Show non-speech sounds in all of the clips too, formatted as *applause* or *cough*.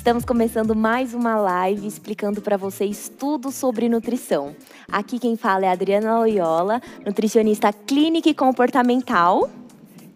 Estamos começando mais uma live explicando para vocês tudo sobre nutrição. Aqui quem fala é a Adriana Loyola, nutricionista clínica e comportamental.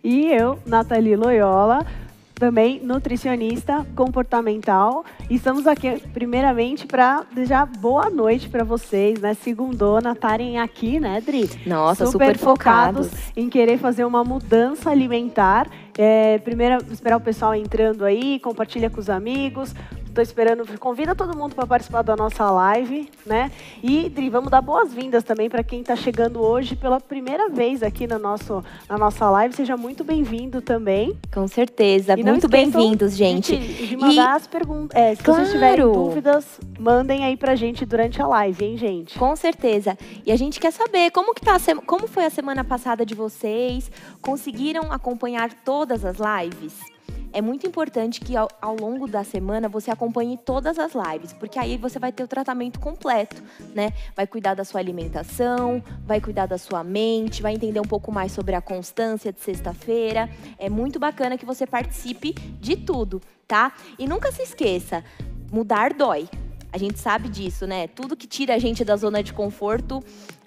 E eu, Nathalie Loyola, também nutricionista comportamental. Estamos aqui primeiramente para desejar boa noite para vocês, né? Segundona estarem aqui, né, Dri? Nossa, super, super focados, focados em querer fazer uma mudança alimentar. É, primeiro, esperar o pessoal entrando aí, compartilha com os amigos, Estou esperando, convida todo mundo para participar da nossa live, né? E, Dri, vamos dar boas-vindas também para quem está chegando hoje pela primeira vez aqui no nosso, na nossa live. Seja muito bem-vindo também. Com certeza, e muito bem-vindos, gente. De, de mandar e... as perguntas. É, se claro. vocês tiverem dúvidas, mandem aí para gente durante a live, hein, gente? Com certeza. E a gente quer saber como que tá, como foi a semana passada de vocês? Conseguiram acompanhar todas as lives? É muito importante que ao, ao, longo da semana você acompanhe todas as lives, porque aí você vai ter o tratamento completo, né? Vai cuidar da sua alimentação, vai cuidar da sua mente, vai entender um pouco mais sobre a constância de sexta-feira. É muito bacana que você participe de tudo, tá? E nunca se esqueça, mudar dói. A gente sabe disso, né? Tudo que tira a gente da zona de conforto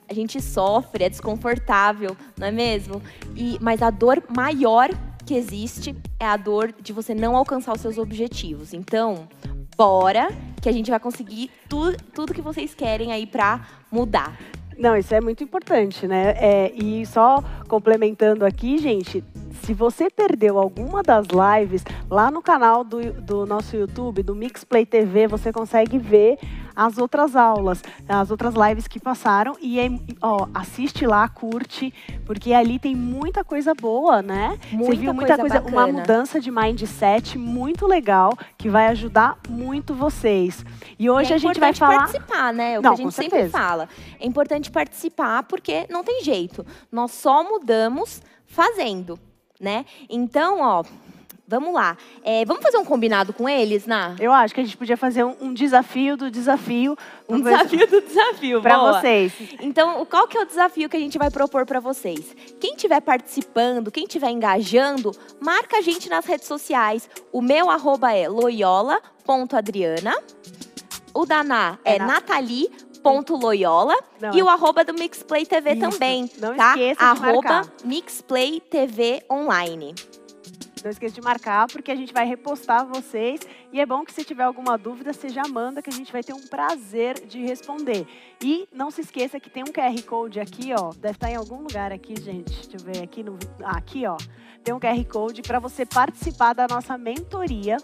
a gente sofre, é desconfortável, não é mesmo? E, mas a dor maior que existe é a dor de você não alcançar os seus objetivos. Então, bora que a gente vai conseguir tu, tudo que vocês querem aí para mudar. Não, isso é muito importante, né? É, e só complementando aqui, gente, se você perdeu alguma das lives, lá no canal do, do nosso YouTube, do Mixplay TV, você consegue ver as outras aulas, as outras lives que passaram. E é, ó, assiste lá, curte, porque ali tem muita coisa boa, né? Muita Você viu muita coisa, coisa uma mudança de mindset muito legal que vai ajudar muito vocês. E hoje é a gente vai falar. participar, né? O não, que a gente sempre fala. É importante participar porque não tem jeito. Nós só mudamos fazendo, né? Então, ó, Vamos lá. É, vamos fazer um combinado com eles, Ná? Eu acho que a gente podia fazer um, um desafio do desafio. Um desafio do desafio, Para vocês. Então, qual que é o desafio que a gente vai propor para vocês? Quem estiver participando, quem estiver engajando, marca a gente nas redes sociais. O meu arroba é loyola.adriana. O da Ná é, é Nathalie ponto Loyola não, e o arroba do Mixplay TV isso. também, não tá? Esqueça de arroba marcar. Mixplay TV Online. Não esqueça de marcar, porque a gente vai repostar vocês. E é bom que se tiver alguma dúvida, você já manda, que a gente vai ter um prazer de responder. E não se esqueça que tem um QR Code aqui, ó. Deve estar em algum lugar aqui, gente. Deixa eu ver aqui no. Aqui, ó tem um QR Code para você participar da nossa mentoria.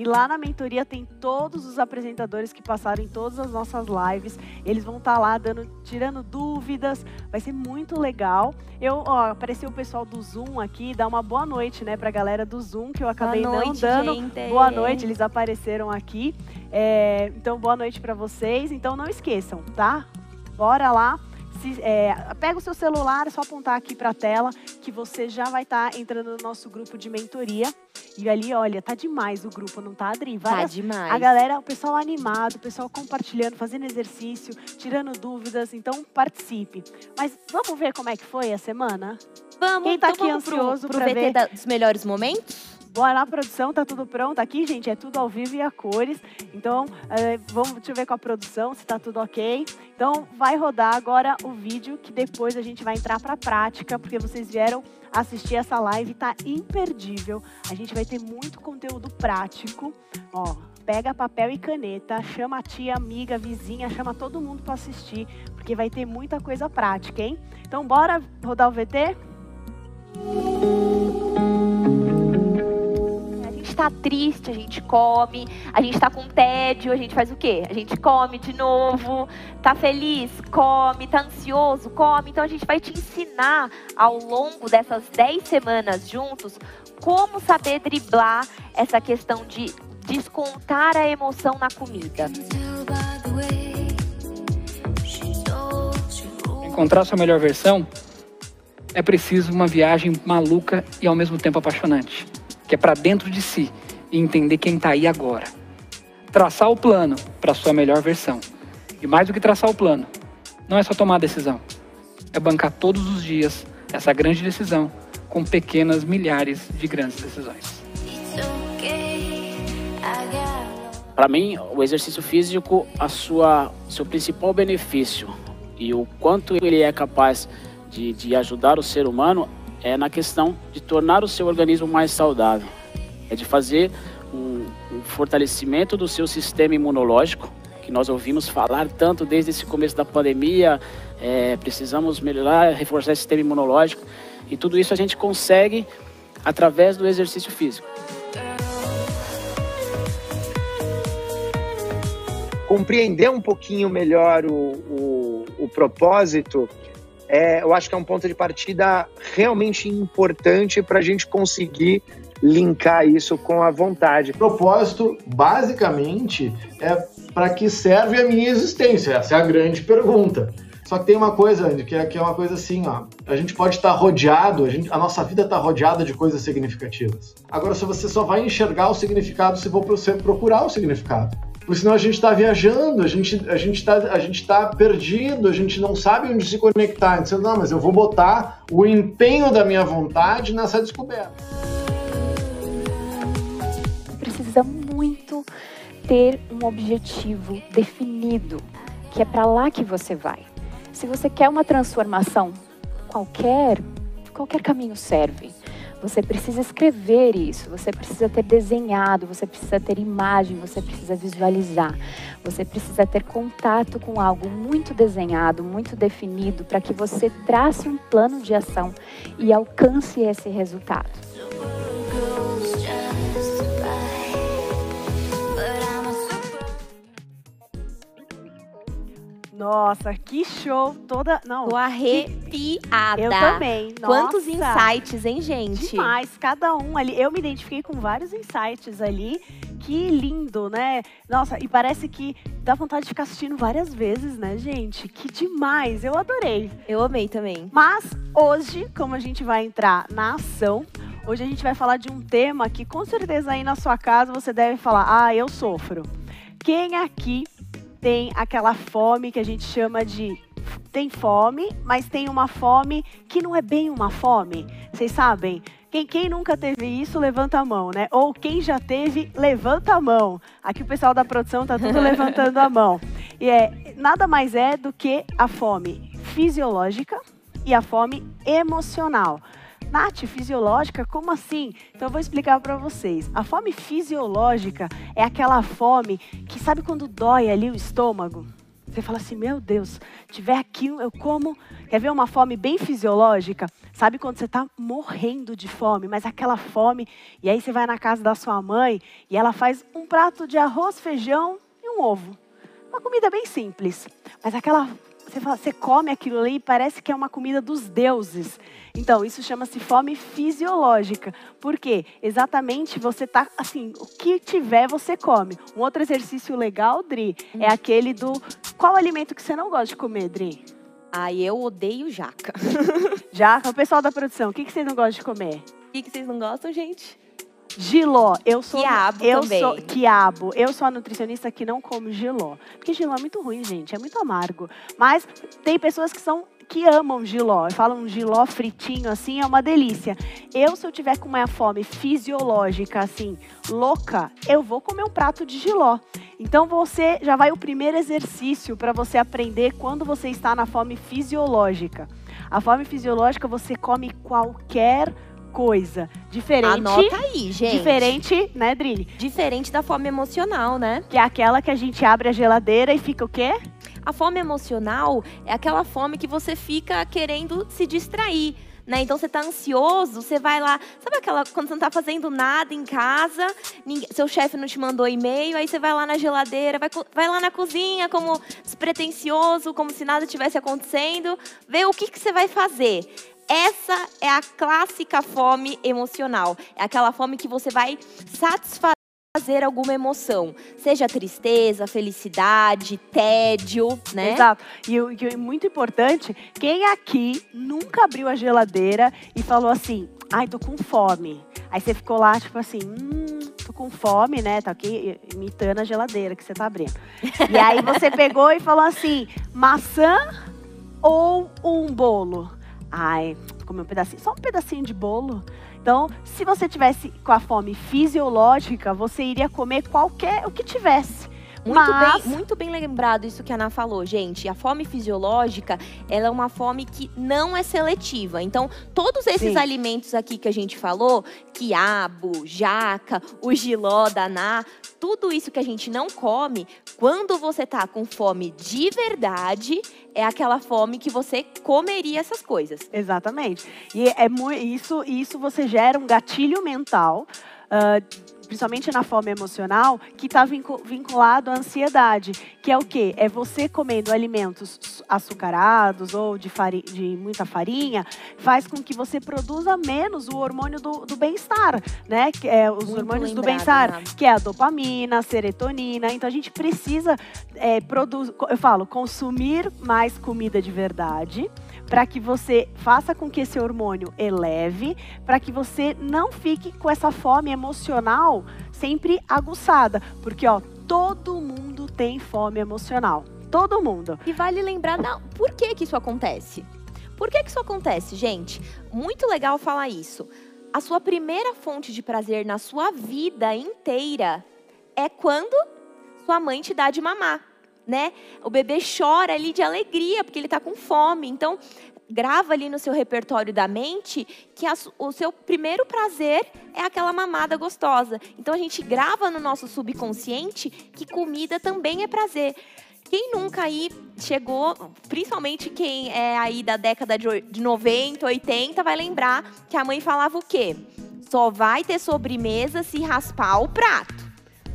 E lá na mentoria tem todos os apresentadores que passaram em todas as nossas lives. Eles vão estar tá lá dando, tirando dúvidas. Vai ser muito legal. Eu, ó, apareceu o pessoal do Zoom aqui, dá uma boa noite, né, a galera do Zoom que eu acabei boa noite, não dando. Gente. Boa noite, eles apareceram aqui. É, então, boa noite para vocês. Então, não esqueçam, tá? Bora lá se, é, pega o seu celular, é só apontar aqui para a tela que você já vai estar tá entrando no nosso grupo de mentoria. E ali, olha, tá demais o grupo, não tá, Adri? Tá Várias, tá demais. A galera, o pessoal animado, o pessoal compartilhando, fazendo exercício, tirando dúvidas. Então, participe. Mas vamos ver como é que foi a semana? Vamos. Quem tá então aqui ansioso para ver... Da, dos melhores momentos? Bora lá, produção, tá tudo pronto aqui, gente, é tudo ao vivo e a cores. Então, é, vamos, deixa eu ver com a produção se tá tudo ok. Então, vai rodar agora o vídeo que depois a gente vai entrar pra prática, porque vocês vieram assistir essa live, tá imperdível. A gente vai ter muito conteúdo prático, ó. Pega papel e caneta, chama a tia, amiga, vizinha, chama todo mundo para assistir, porque vai ter muita coisa prática, hein? Então, bora rodar o VT? Tá triste, a gente come, a gente tá com tédio, a gente faz o quê? A gente come de novo, tá feliz, come, tá ansioso, come. Então a gente vai te ensinar ao longo dessas 10 semanas juntos como saber driblar essa questão de descontar a emoção na comida. Encontrar sua melhor versão é preciso uma viagem maluca e ao mesmo tempo apaixonante que é para dentro de si e entender quem está aí agora. Traçar o plano para a sua melhor versão. E mais do que traçar o plano, não é só tomar a decisão, é bancar todos os dias essa grande decisão com pequenas milhares de grandes decisões. para mim, o exercício físico, a sua seu principal benefício e o quanto ele é capaz de, de ajudar o ser humano é na questão de tornar o seu organismo mais saudável, é de fazer um, um fortalecimento do seu sistema imunológico, que nós ouvimos falar tanto desde esse começo da pandemia, é, precisamos melhorar, reforçar o sistema imunológico, e tudo isso a gente consegue através do exercício físico. Compreender um pouquinho melhor o, o, o propósito, é, eu acho que é um ponto de partida realmente importante para a gente conseguir linkar isso com a vontade. O propósito, basicamente, é para que serve a minha existência? Essa é a grande pergunta. Só que tem uma coisa, Andy, que é, que é uma coisa assim, ó. A gente pode estar rodeado, a, gente, a nossa vida está rodeada de coisas significativas. Agora, se você só vai enxergar o significado se você procurar o significado. Porque senão a gente está viajando, a gente a gente está a gente tá perdido, a gente não sabe onde se conectar. Então, não, mas eu vou botar o empenho da minha vontade nessa descoberta. Precisa muito ter um objetivo definido, que é para lá que você vai. Se você quer uma transformação, qualquer, qualquer caminho serve. Você precisa escrever isso, você precisa ter desenhado, você precisa ter imagem, você precisa visualizar, você precisa ter contato com algo muito desenhado, muito definido, para que você trace um plano de ação e alcance esse resultado. Nossa, que show toda. Não, Tô arrepiada. eu também. Quantos Nossa, insights, hein, gente? Demais, cada um ali. Eu me identifiquei com vários insights ali. Que lindo, né? Nossa, e parece que dá vontade de ficar assistindo várias vezes, né, gente? Que demais, eu adorei. Eu amei também. Mas hoje, como a gente vai entrar na ação, hoje a gente vai falar de um tema que com certeza aí na sua casa você deve falar: ah, eu sofro. Quem aqui tem aquela fome que a gente chama de. Tem fome, mas tem uma fome que não é bem uma fome. Vocês sabem? Quem, quem nunca teve isso, levanta a mão, né? Ou quem já teve, levanta a mão. Aqui o pessoal da produção tá tudo levantando a mão. E é nada mais é do que a fome fisiológica e a fome emocional. Nath, fisiológica? Como assim? Então eu vou explicar para vocês. A fome fisiológica é aquela fome que sabe quando dói ali o estômago? Você fala assim, meu Deus, tiver aqui, eu como. Quer ver uma fome bem fisiológica? Sabe quando você está morrendo de fome, mas aquela fome, e aí você vai na casa da sua mãe e ela faz um prato de arroz, feijão e um ovo. Uma comida bem simples, mas aquela você, fala, você come aquilo ali e parece que é uma comida dos deuses. Então, isso chama-se fome fisiológica. Por quê? Exatamente você tá assim, o que tiver você come. Um outro exercício legal, Dri, é aquele do qual alimento que você não gosta de comer, Dri? Ai, eu odeio jaca. *laughs* Já, o pessoal da produção, o que, que você não gosta de comer? O que, que vocês não gostam, gente? Giló, eu sou Quiabo eu também. sou quiabo. Eu sou a nutricionista que não come giló, porque giló é muito ruim, gente, é muito amargo. Mas tem pessoas que são que amam giló, falam um giló fritinho assim, é uma delícia. Eu se eu tiver com uma fome fisiológica assim, louca, eu vou comer um prato de giló. Então você já vai o primeiro exercício para você aprender quando você está na fome fisiológica. A fome fisiológica você come qualquer coisa diferente. Anota aí, gente. Diferente, né, Drini? Diferente da fome emocional, né? Que é aquela que a gente abre a geladeira e fica o quê? A fome emocional é aquela fome que você fica querendo se distrair. Né? Então você tá ansioso, você vai lá, sabe aquela quando você não tá fazendo nada em casa, ninguém- seu chefe não te mandou e-mail, aí você vai lá na geladeira, vai, vai lá na cozinha como despretensioso, como se nada tivesse acontecendo, vê o que, que você vai fazer. Essa é a clássica fome emocional. É aquela fome que você vai satisfazer alguma emoção, seja tristeza, felicidade, tédio, né? Exato. E é muito importante, quem aqui nunca abriu a geladeira e falou assim, ai, tô com fome. Aí você ficou lá, tipo assim, hum, com fome, né? Tá aqui imitando a geladeira que você tá abrindo. E aí você pegou e falou assim, maçã ou um bolo? Ai, comer um pedacinho, só um pedacinho de bolo. Então, se você tivesse com a fome fisiológica, você iria comer qualquer o que tivesse. Muito, Mas- bem, muito bem lembrado isso que a Ana falou, gente. A fome fisiológica, ela é uma fome que não é seletiva. Então, todos esses Sim. alimentos aqui que a gente falou, quiabo, jaca, o giló, daná, tudo isso que a gente não come, quando você tá com fome de verdade, é aquela fome que você comeria essas coisas. Exatamente. E é isso, isso você gera um gatilho mental, ah, principalmente na fome emocional, que está vinculado à ansiedade, que é o quê? É você comendo alimentos açucarados ou de, fari- de muita farinha, faz com que você produza menos o hormônio do, do bem-estar, né? Que é os Muito hormônios do lembrado, bem-estar, Ana. que é a dopamina, a serotonina. Então a gente precisa é, produzir, eu falo, consumir mais comida de verdade para que você faça com que esse hormônio eleve, para que você não fique com essa fome emocional sempre aguçada, porque ó, todo mundo tem fome emocional. Todo mundo. E vale lembrar, não, por que que isso acontece? Por que que isso acontece, gente? Muito legal falar isso. A sua primeira fonte de prazer na sua vida inteira é quando sua mãe te dá de mamar, né? O bebê chora ali de alegria porque ele tá com fome. Então, grava ali no seu repertório da mente que a o seu primeiro prazer é aquela mamada gostosa. Então, a gente grava no nosso subconsciente que comida também é prazer. Quem nunca aí chegou, principalmente quem é aí da década de 90, 80, vai lembrar que a mãe falava o quê? Só vai ter sobremesa se raspar o prato.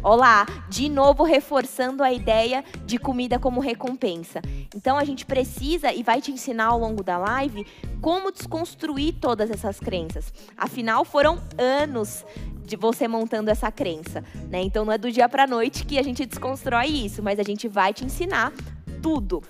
Olá, de novo reforçando a ideia de comida como recompensa. Então a gente precisa e vai te ensinar ao longo da live como desconstruir todas essas crenças. Afinal, foram anos de você montando essa crença, né? Então não é do dia para noite que a gente desconstrói isso, mas a gente vai te ensinar tudo.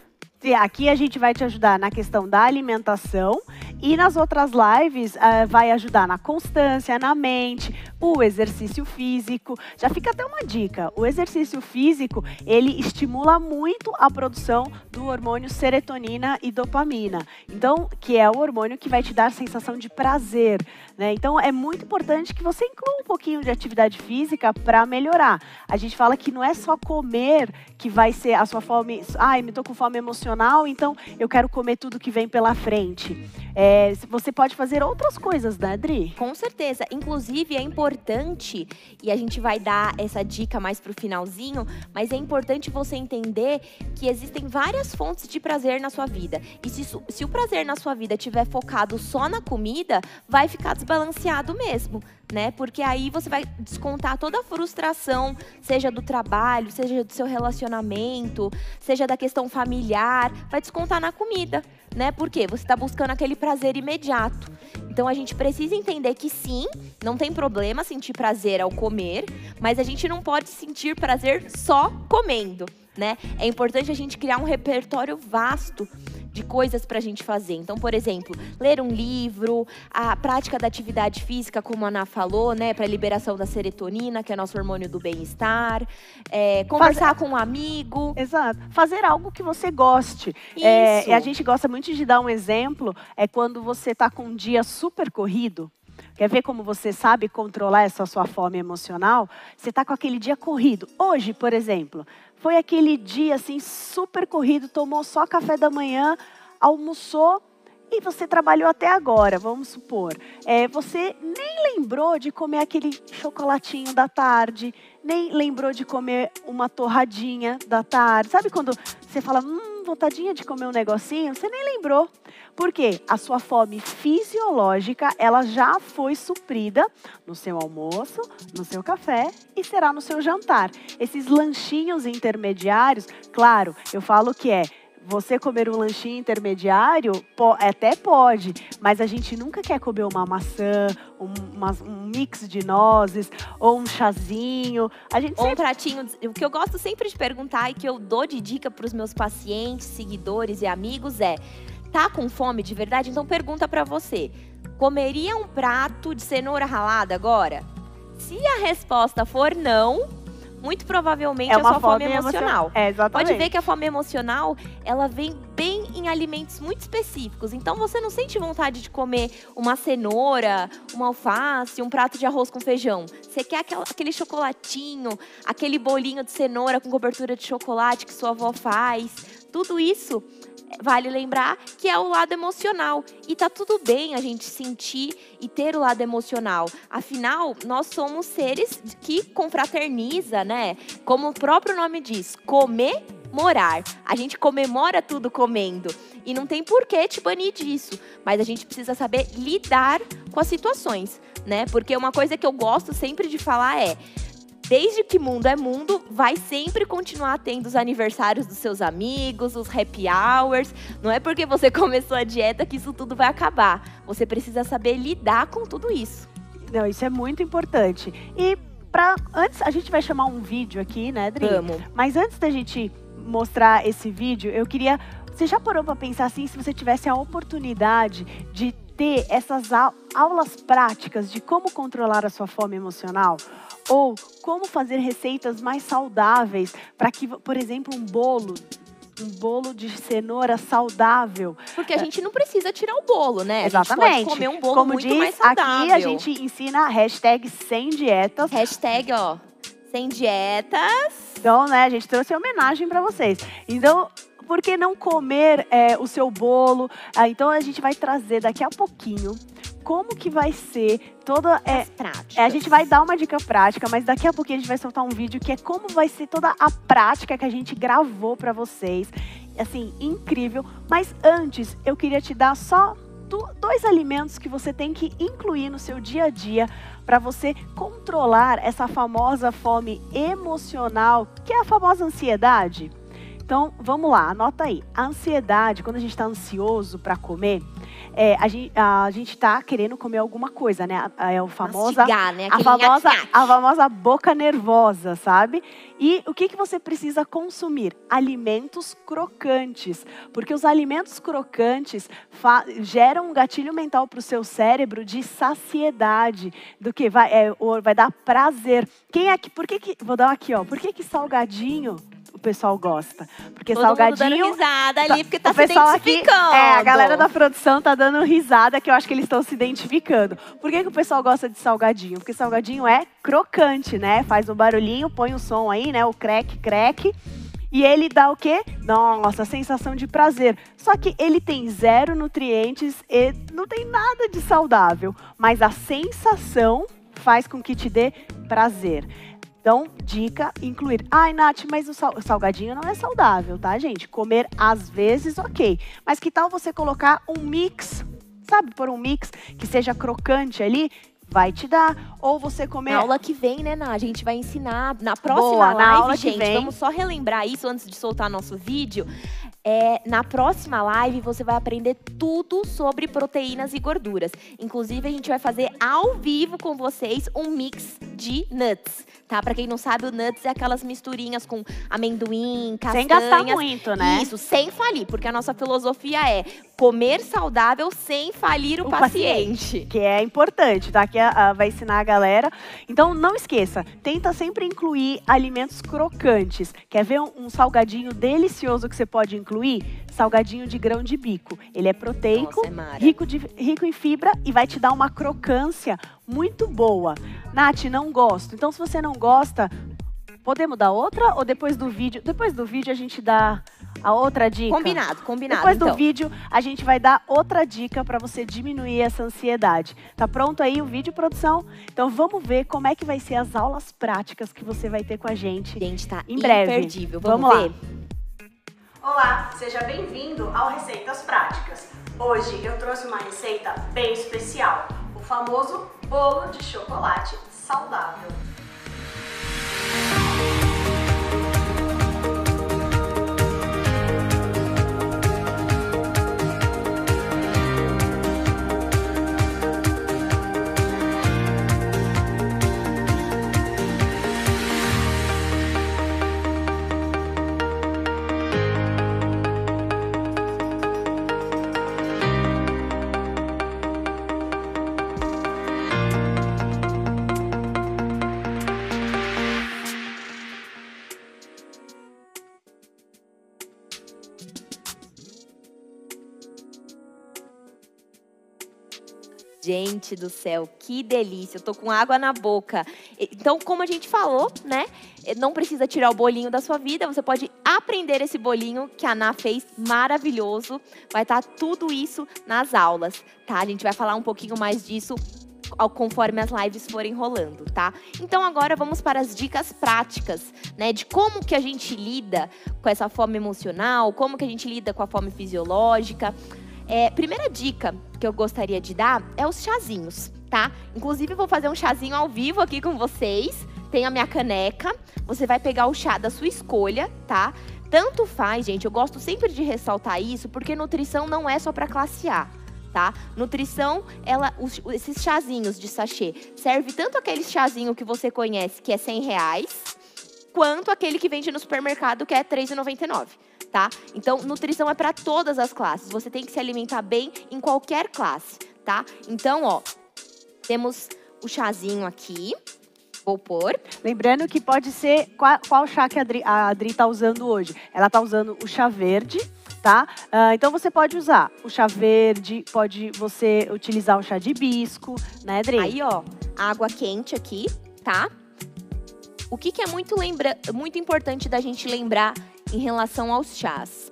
Aqui a gente vai te ajudar na questão da alimentação e nas outras lives ah, vai ajudar na constância, na mente, o exercício físico. Já fica até uma dica: o exercício físico ele estimula muito a produção do hormônio serotonina e dopamina. Então, que é o hormônio que vai te dar sensação de prazer. Né? Então, é muito importante que você inclua um pouquinho de atividade física para melhorar. A gente fala que não é só comer que vai ser a sua fome. Ai, me tô com fome emocional, então eu quero comer tudo que vem pela frente. É, você pode fazer outras coisas, né, Adri? Com certeza. Inclusive, é importante, e a gente vai dar essa dica mais pro finalzinho, mas é importante você entender que existem várias fontes de prazer na sua vida. E se, se o prazer na sua vida estiver focado só na comida, vai ficar desbalanceado mesmo. Né? Porque aí você vai descontar toda a frustração, seja do trabalho, seja do seu relacionamento, seja da questão familiar, vai descontar na comida, né? Porque você está buscando aquele prazer imediato. Então a gente precisa entender que sim, não tem problema sentir prazer ao comer, mas a gente não pode sentir prazer só comendo, né? É importante a gente criar um repertório vasto de coisas para a gente fazer. Então, por exemplo, ler um livro, a prática da atividade física, como a Ana falou, né, para liberação da serotonina, que é nosso hormônio do bem-estar, é, conversar com um amigo. Exato. Fazer algo que você goste. Isso. É, e a gente gosta muito de dar um exemplo, é quando você está com um dia super corrido. Quer ver como você sabe controlar essa sua fome emocional? Você está com aquele dia corrido. Hoje, por exemplo, foi aquele dia assim super corrido, tomou só café da manhã, almoçou e você trabalhou até agora, vamos supor. É, você nem lembrou de comer aquele chocolatinho da tarde, nem lembrou de comer uma torradinha da tarde. Sabe quando você fala, hum, vontadinha de comer um negocinho? Você nem lembrou. Por quê? A sua fome fisiológica, ela já foi suprida no seu almoço, no seu café e será no seu jantar. Esses lanchinhos intermediários, claro, eu falo que é você comer um lanchinho intermediário, po- até pode, mas a gente nunca quer comer uma maçã, um, uma- um mix de nozes ou um chazinho. A gente Ou um sempre pratinho. de- O que eu gosto sempre de perguntar e que eu dou de dica para os meus pacientes, seguidores e amigos é: tá com fome de verdade? Então pergunta para você: comeria um prato de cenoura ralada agora? Se a resposta for não, muito provavelmente é, uma sua fome, fome emocional. É, exatamente. Pode ver que a fome emocional, ela vem bem em em alimentos muito específicos. Então você não sente vontade de comer uma cenoura, uma alface, um prato de arroz com feijão. Você quer aquele chocolatinho, aquele bolinho de cenoura com cobertura de chocolate que sua avó faz. Tudo isso vale lembrar que é o lado emocional. E tá tudo bem a gente sentir e ter o lado emocional. Afinal, nós somos seres que confraterniza, né? Como o próprio nome diz, comemorar. A gente comemora tudo comendo. E não tem por que te banir disso. Mas a gente precisa saber lidar com as situações, né? Porque uma coisa que eu gosto sempre de falar é desde que mundo é mundo, vai sempre continuar tendo os aniversários dos seus amigos, os happy hours. Não é porque você *laughs* começou a dieta que isso tudo vai acabar. Você precisa saber lidar com tudo isso. Não, isso é muito importante. E para antes a gente vai chamar um vídeo aqui, né, Dri? Vamos. Mas antes da gente mostrar esse vídeo, eu queria você já parou para pensar assim, se você tivesse a oportunidade de ter essas aulas práticas de como controlar a sua fome emocional? Ou como fazer receitas mais saudáveis para que, por exemplo, um bolo um bolo de cenoura saudável. Porque a gente não precisa tirar o bolo, né? Exatamente. A gente pode comer um bolo Como muito diz, mais saudável. Aqui a gente ensina a hashtag sem dietas. Hashtag, ó, sem dietas. Então, né, a gente trouxe homenagem para vocês. Então, por que não comer é, o seu bolo? Ah, então a gente vai trazer daqui a pouquinho como que vai ser toda é, é, a gente vai dar uma dica prática, mas daqui a pouquinho a gente vai soltar um vídeo que é como vai ser toda a prática que a gente gravou para vocês. Assim, incrível. Mas antes, eu queria te dar só dois alimentos que você tem que incluir no seu dia a dia para você controlar essa famosa fome emocional, que é a famosa ansiedade. Então, vamos lá, anota aí. A ansiedade, quando a gente está ansioso para comer, é, a gente a gente está querendo comer alguma coisa, né? É o famosa Mastigar, né? a famosa a famosa boca nervosa, sabe? E o que que você precisa consumir? Alimentos crocantes, porque os alimentos crocantes geram um gatilho mental para o seu cérebro de saciedade, do que vai é, vai dar prazer. Quem é que por que que vou dar aqui, ó? Por que que salgadinho pessoal gosta. Porque Todo salgadinho. Mundo dando risada ali, porque tá o pessoal se identificando. Aqui, é, a galera da produção tá dando risada, que eu acho que eles estão se identificando. Por que, que o pessoal gosta de salgadinho? Porque salgadinho é crocante, né? Faz um barulhinho, põe o som aí, né? O crack, crack. E ele dá o quê? Nossa, sensação de prazer. Só que ele tem zero nutrientes e não tem nada de saudável. Mas a sensação faz com que te dê prazer. Então, dica, incluir. Ai, Nath, mas o salgadinho não é saudável, tá, gente? Comer às vezes, ok. Mas que tal você colocar um mix, sabe, por um mix que seja crocante ali, vai te dar. Ou você comer. Na aula que vem, né, Ná? A gente vai ensinar. Na próxima Boa, live, na aula gente, que vem. vamos só relembrar isso antes de soltar nosso vídeo. É, na próxima live você vai aprender tudo sobre proteínas e gorduras. Inclusive, a gente vai fazer ao vivo com vocês um mix de nuts, tá? Para quem não sabe, o nuts é aquelas misturinhas com amendoim, castanhas. Sem gastar muito, né? Isso, sem falir, porque a nossa filosofia é comer saudável sem falir o, O paciente. paciente. Que é importante, tá? Que ah, vai ensinar a galera. Então, não esqueça, tenta sempre incluir alimentos crocantes. Quer ver um, um salgadinho delicioso que você pode incluir? Salgadinho de grão de bico. Ele é proteico, Nossa, é rico, de, rico em fibra e vai te dar uma crocância muito boa. Nath, não gosto. Então, se você não gosta, podemos dar outra? Ou depois do vídeo? Depois do vídeo a gente dá a outra dica? Combinado, combinado. Depois então. do vídeo, a gente vai dar outra dica para você diminuir essa ansiedade. Tá pronto aí o vídeo, produção? Então vamos ver como é que vai ser as aulas práticas que você vai ter com a gente. Gente, tá Em breve. imperdível. Vamos, Vamos lá. ver? Olá, seja bem-vindo ao Receitas Práticas. Hoje eu trouxe uma receita bem especial, o famoso bolo de chocolate saudável. Gente do céu, que delícia. Eu tô com água na boca. Então, como a gente falou, né? Não precisa tirar o bolinho da sua vida, você pode aprender esse bolinho que a Ana fez maravilhoso. Vai estar tá tudo isso nas aulas, tá? A gente vai falar um pouquinho mais disso conforme as lives forem rolando, tá? Então agora vamos para as dicas práticas, né, de como que a gente lida com essa fome emocional, como que a gente lida com a fome fisiológica. É, primeira dica que eu gostaria de dar é os chazinhos, tá? Inclusive, vou fazer um chazinho ao vivo aqui com vocês. Tem a minha caneca. Você vai pegar o chá da sua escolha, tá? Tanto faz, gente. Eu gosto sempre de ressaltar isso, porque nutrição não é só para classe A. Tá? Nutrição, ela, os, esses chazinhos de sachê, serve tanto aquele chazinho que você conhece, que é 100 reais, quanto aquele que vende no supermercado, que é R$3,99 tá? Então, nutrição é para todas as classes. Você tem que se alimentar bem em qualquer classe, tá? Então, ó, temos o chazinho aqui. Vou pôr. Lembrando que pode ser qual, qual chá que a Adri, a Adri tá usando hoje. Ela tá usando o chá verde, tá? Uh, então você pode usar o chá verde, pode você utilizar o chá de hibisco, né, Adri? Aí, ó, água quente aqui, tá? O que, que é muito, lembra muito importante da gente lembrar em relação aos chás.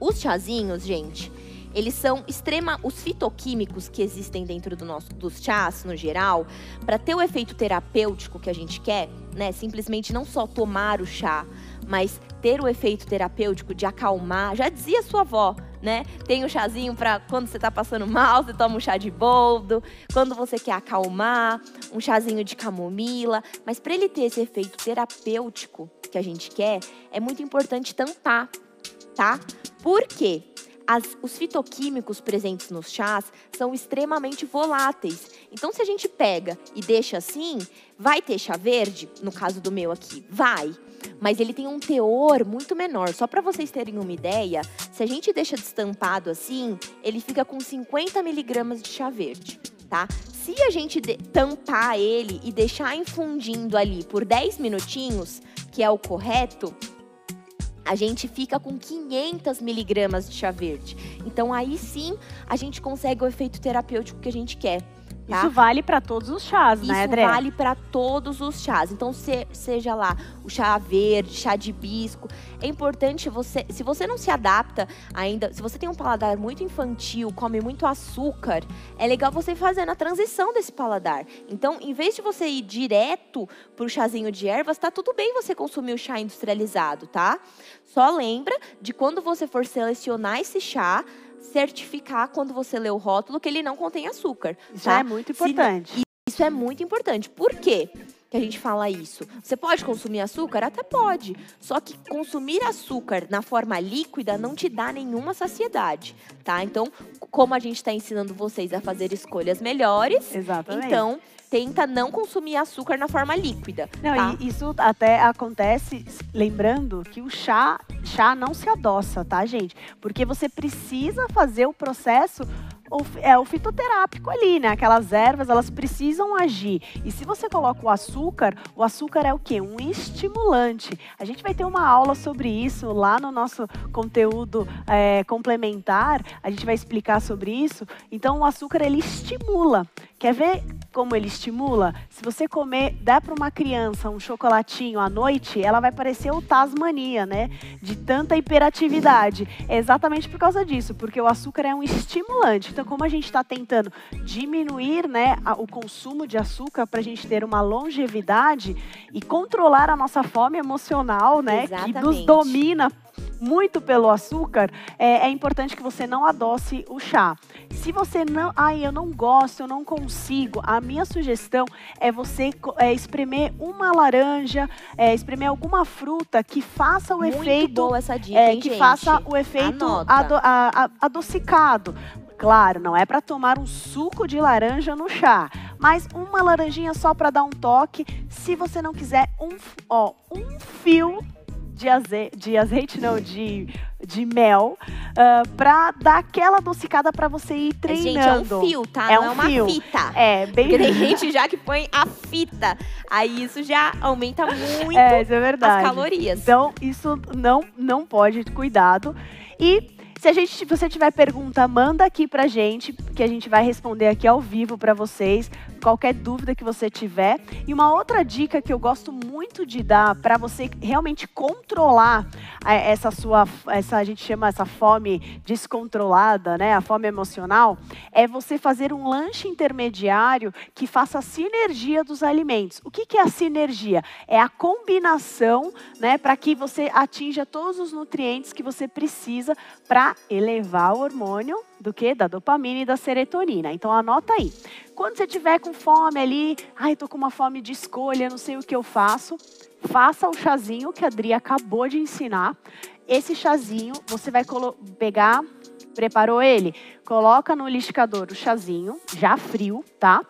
Os chazinhos, gente, eles são extrema. Os fitoquímicos que existem dentro do nosso, dos chás, no geral, para ter o efeito terapêutico que a gente quer, né? Simplesmente não só tomar o chá, mas ter o efeito terapêutico de acalmar. Já dizia sua avó, né? Tem o chazinho para quando você tá passando mal, você toma um chá de boldo. Quando você quer acalmar, um chazinho de camomila. Mas para ele ter esse efeito terapêutico, que a gente quer, é muito importante tampar, tá? Por quê? As, os fitoquímicos presentes nos chás são extremamente voláteis. Então, se a gente pega e deixa assim, vai ter chá verde, no caso do meu aqui, vai. Mas ele tem um teor muito menor. Só para vocês terem uma ideia, se a gente deixa destampado assim, ele fica com 50 miligramas de chá verde, tá? Se a gente tampar ele e deixar infundindo ali por 10 minutinhos, que é o correto, a gente fica com 500 miligramas de chá verde. Então aí sim a gente consegue o efeito terapêutico que a gente quer. Tá? Isso vale para todos os chás, né, André? Isso vale para todos os chás. Então, se, seja lá o chá verde, chá de hibisco, é importante você, se você não se adapta ainda, se você tem um paladar muito infantil, come muito açúcar, é legal você fazer a transição desse paladar. Então, em vez de você ir direto pro chazinho de ervas, tá tudo bem você consumir o chá industrializado, tá? Só lembra de quando você for selecionar esse chá, certificar quando você lê o rótulo que ele não contém açúcar. Isso tá? é muito importante. Se, isso é muito importante. Por quê? Que a gente fala isso. Você pode consumir açúcar? Até pode. Só que consumir açúcar na forma líquida não te dá nenhuma saciedade, tá? Então, como a gente está ensinando vocês a fazer escolhas melhores, Exatamente. então tenta não consumir açúcar na forma líquida. Não, tá? e isso até acontece, lembrando que o chá, chá não se adoça, tá, gente? Porque você precisa fazer o processo o, é o fitoterápico ali, né? Aquelas ervas, elas precisam agir. E se você coloca o açúcar, o açúcar é o quê? Um estimulante. A gente vai ter uma aula sobre isso lá no nosso conteúdo é, complementar. A gente vai explicar sobre isso. Então, o açúcar, ele estimula. Quer ver como ele estimula? Se você comer, der para uma criança um chocolatinho à noite, ela vai parecer o Tasmania, né? De tanta hiperatividade. É exatamente por causa disso, porque o açúcar é um estimulante. Então, como a gente está tentando diminuir né, o consumo de açúcar para a gente ter uma longevidade e controlar a nossa fome emocional, né? Exatamente. Que nos domina muito pelo açúcar, é, é, importante que você não adoce o chá. Se você não, ai, eu não gosto, eu não consigo, a minha sugestão é você é, espremer uma laranja, é, espremer alguma fruta que faça o muito efeito, boa essa dica, é, hein, que gente? faça o efeito ado, a, a, adocicado. Claro, não é para tomar um suco de laranja no chá, mas uma laranjinha só para dar um toque. Se você não quiser um, ó, um fio de azeite, de azeite não, de, de mel, uh, pra dar aquela adocicada pra você ir treinando. Gente, é um fio, tá? É não um é uma fio. fita. É, bem... Porque tem *laughs* gente já que põe a fita. Aí isso já aumenta muito é, é as calorias. Então, isso não, não pode, cuidado. E se a gente, se você tiver pergunta, manda aqui pra gente, que a gente vai responder aqui ao vivo para vocês, qualquer dúvida que você tiver. E uma outra dica que eu gosto muito de dar para você realmente controlar é, essa sua, essa a gente chama essa fome descontrolada, né, a fome emocional, é você fazer um lanche intermediário que faça a sinergia dos alimentos. O que, que é a sinergia? É a combinação, né, para que você atinja todos os nutrientes que você precisa para elevar o hormônio do que? Da dopamina e da serotonina. Então anota aí. Quando você tiver com fome ali, ai, tô com uma fome de escolha, não sei o que eu faço, faça o chazinho que a Adri acabou de ensinar. Esse chazinho, você vai pegar, preparou ele? Coloca no liquidificador o chazinho, já frio, tá?